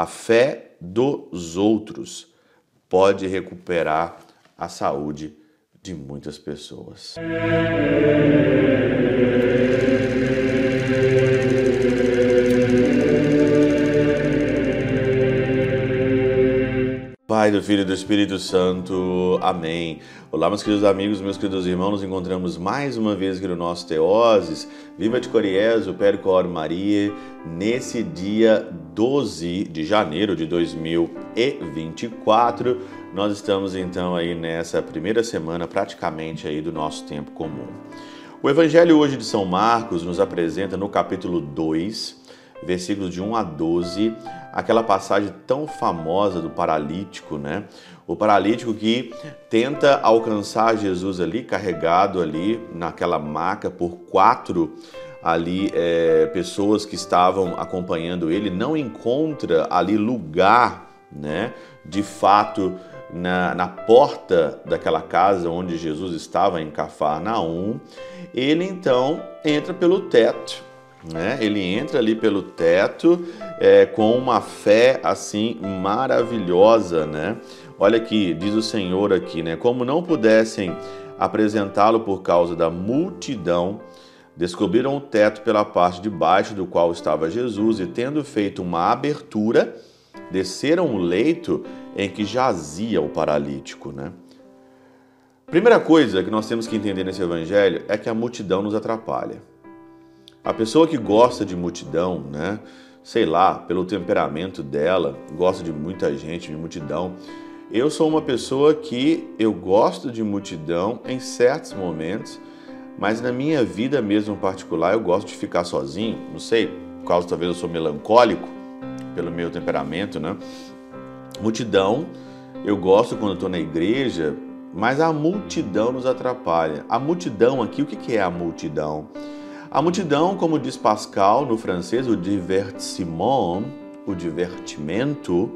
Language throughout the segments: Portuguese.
A fé dos outros pode recuperar a saúde de muitas pessoas. Pai, do Filho e do Espírito Santo. Amém. Olá, meus queridos amigos, meus queridos irmãos, nos encontramos mais uma vez aqui no nosso Teoses. Viva de Coriezo, Percor Maria, nesse dia 12 de janeiro de 2024. Nós estamos então aí nessa primeira semana praticamente aí do nosso tempo comum. O Evangelho hoje de São Marcos nos apresenta no capítulo 2, versículos de 1 a 12, aquela passagem tão famosa do paralítico, né? O paralítico que tenta alcançar Jesus ali, carregado ali naquela maca por quatro ali é, pessoas que estavam acompanhando ele, não encontra ali lugar, né? De fato, na, na porta daquela casa onde Jesus estava em Cafarnaum, ele então entra pelo teto né? Ele entra ali pelo teto é, com uma fé assim maravilhosa, né? Olha aqui, diz o Senhor aqui, né? Como não pudessem apresentá-lo por causa da multidão, descobriram o teto pela parte de baixo do qual estava Jesus e, tendo feito uma abertura, desceram o leito em que jazia o paralítico, né? Primeira coisa que nós temos que entender nesse evangelho é que a multidão nos atrapalha. A pessoa que gosta de multidão, né? Sei lá, pelo temperamento dela, gosta de muita gente, de multidão. Eu sou uma pessoa que eu gosto de multidão em certos momentos, mas na minha vida mesmo particular eu gosto de ficar sozinho. Não sei, por causa talvez eu sou melancólico pelo meu temperamento, né? Multidão, eu gosto quando estou na igreja, mas a multidão nos atrapalha. A multidão aqui, o que é a multidão? A multidão, como diz Pascal no francês, o divertissement, o divertimento,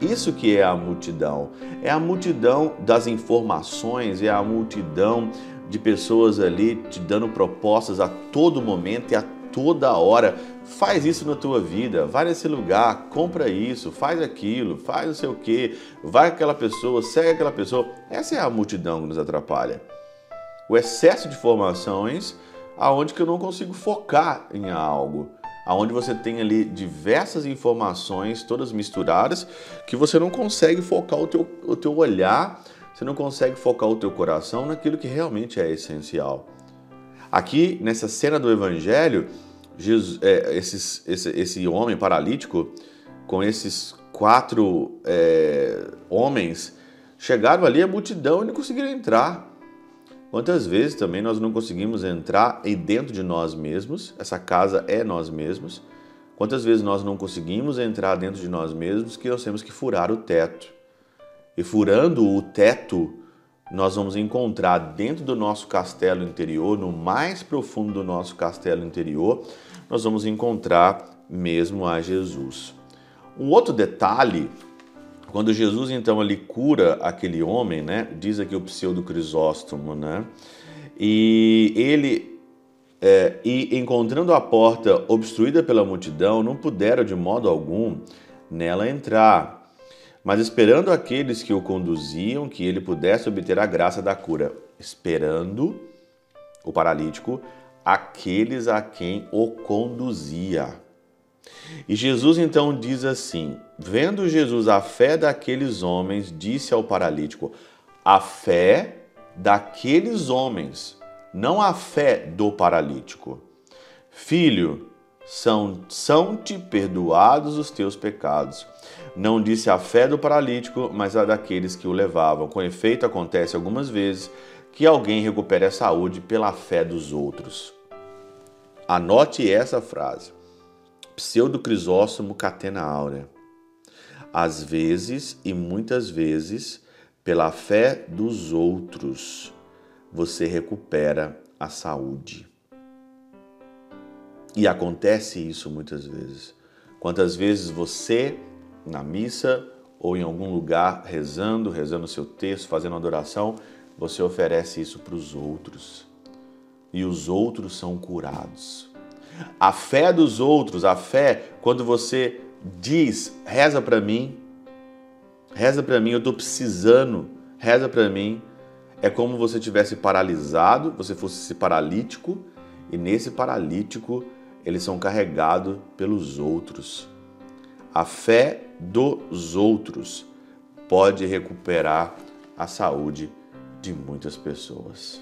isso que é a multidão. É a multidão das informações, é a multidão de pessoas ali te dando propostas a todo momento e a toda hora. Faz isso na tua vida, vai nesse lugar, compra isso, faz aquilo, faz não sei o que, vai aquela pessoa, segue aquela pessoa. Essa é a multidão que nos atrapalha. O excesso de informações aonde que eu não consigo focar em algo, aonde você tem ali diversas informações todas misturadas que você não consegue focar o teu, o teu olhar, você não consegue focar o teu coração naquilo que realmente é essencial. Aqui nessa cena do Evangelho, Jesus, é, esses, esse, esse homem paralítico com esses quatro é, homens chegaram ali a multidão e não conseguiram entrar. Quantas vezes também nós não conseguimos entrar aí dentro de nós mesmos, essa casa é nós mesmos. Quantas vezes nós não conseguimos entrar dentro de nós mesmos que nós temos que furar o teto. E furando o teto, nós vamos encontrar dentro do nosso castelo interior, no mais profundo do nosso castelo interior, nós vamos encontrar mesmo a Jesus. Um outro detalhe quando Jesus então ali cura aquele homem, né? Diz aqui o pseudo Crisóstomo, né? E ele é, e encontrando a porta obstruída pela multidão, não puderam de modo algum nela entrar, mas esperando aqueles que o conduziam, que ele pudesse obter a graça da cura, esperando o paralítico aqueles a quem o conduzia. E Jesus então diz assim: Vendo Jesus a fé daqueles homens, disse ao paralítico: A fé daqueles homens, não a fé do paralítico. Filho, são, são-te perdoados os teus pecados. Não disse a fé do paralítico, mas a daqueles que o levavam. Com efeito, acontece algumas vezes que alguém recupere a saúde pela fé dos outros. Anote essa frase pseudo-crisóstomo catena áurea. Às vezes e muitas vezes, pela fé dos outros, você recupera a saúde. E acontece isso muitas vezes. Quantas vezes você, na missa ou em algum lugar, rezando, rezando seu texto, fazendo adoração, você oferece isso para os outros. E os outros são curados. A fé dos outros, a fé, quando você diz, reza para mim, reza para mim, eu estou precisando, reza para mim. É como você tivesse paralisado, você fosse esse paralítico, e nesse paralítico eles são carregados pelos outros. A fé dos outros pode recuperar a saúde de muitas pessoas.